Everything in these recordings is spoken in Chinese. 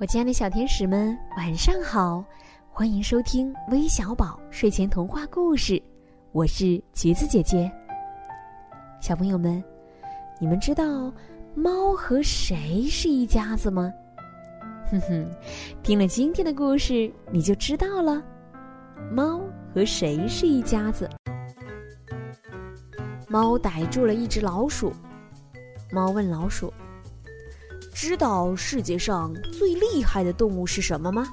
我亲爱的小天使们，晚上好！欢迎收听微小宝睡前童话故事，我是橘子姐姐。小朋友们，你们知道猫和谁是一家子吗？哼哼，听了今天的故事，你就知道了。猫和谁是一家子？猫逮住了一只老鼠，猫问老鼠。知道世界上最厉害的动物是什么吗？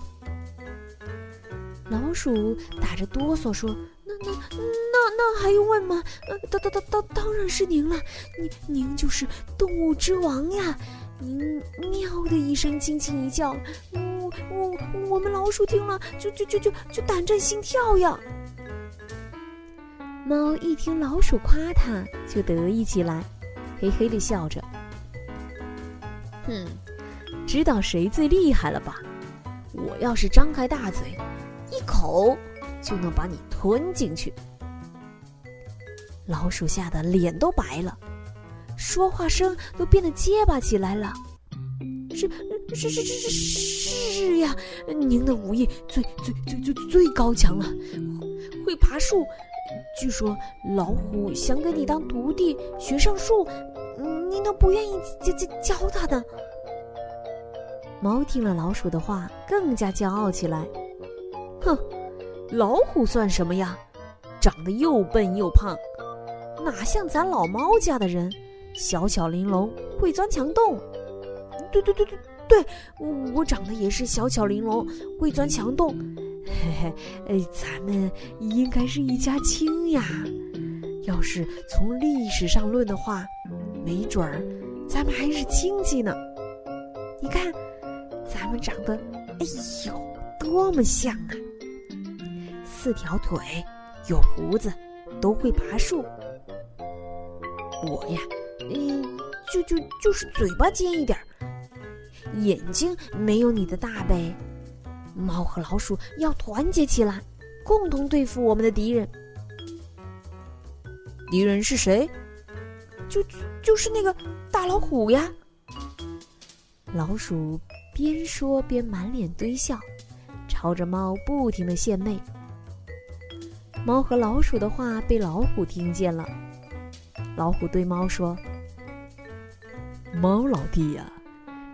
老鼠打着哆嗦说：“那那那那还用问吗？当当当当当然是您了，您您就是动物之王呀！您喵的一声轻轻一叫，我我我们老鼠听了就就就就就胆战心跳呀！”猫一听老鼠夸它，就得意起来，嘿嘿的笑着。哼，知道谁最厉害了吧？我要是张开大嘴，一口就能把你吞进去。老鼠吓得脸都白了，说话声都变得结巴起来了。是是是是是是呀！您的武艺最最最最最高强了，会爬树。据说老虎想给你当徒弟，学上树。你都不愿意教教教他的。猫听了老鼠的话，更加骄傲起来。哼，老虎算什么呀？长得又笨又胖，哪像咱老猫家的人，小巧玲珑，会钻墙洞。对对对对对，我长得也是小巧玲珑，会钻墙洞。嘿嘿，咱们应该是一家亲呀。要是从历史上论的话。没准儿，咱们还是亲戚呢。你看，咱们长得，哎呦，多么像啊！四条腿，有胡子，都会爬树。我呀，嗯，就就就是嘴巴尖一点儿，眼睛没有你的大呗。猫和老鼠要团结起来，共同对付我们的敌人。敌人是谁？就就是那个大老虎呀！老鼠边说边满脸堆笑，朝着猫不停的献媚。猫和老鼠的话被老虎听见了，老虎对猫说：“猫老弟呀，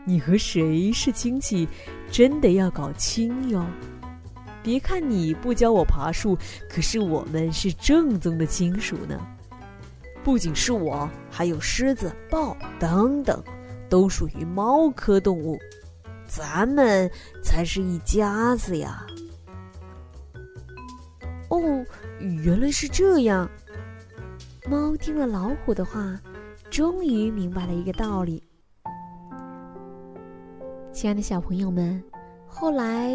你和谁是亲戚，真的要搞清哟！别看你不教我爬树，可是我们是正宗的亲属呢。”不仅是我，还有狮子、豹等等，都属于猫科动物，咱们才是一家子呀！哦，原来是这样。猫听了老虎的话，终于明白了一个道理。亲爱的小朋友们，后来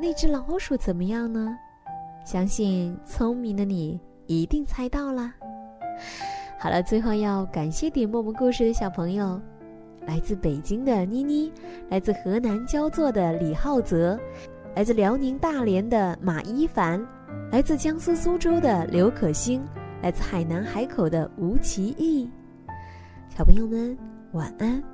那只老鼠怎么样呢？相信聪明的你一定猜到了。好了，最后要感谢点默默故事的小朋友，来自北京的妮妮，来自河南焦作的李浩泽，来自辽宁大连的马一凡，来自江苏苏州的刘可欣，来自海南海口的吴奇义。小朋友们，晚安。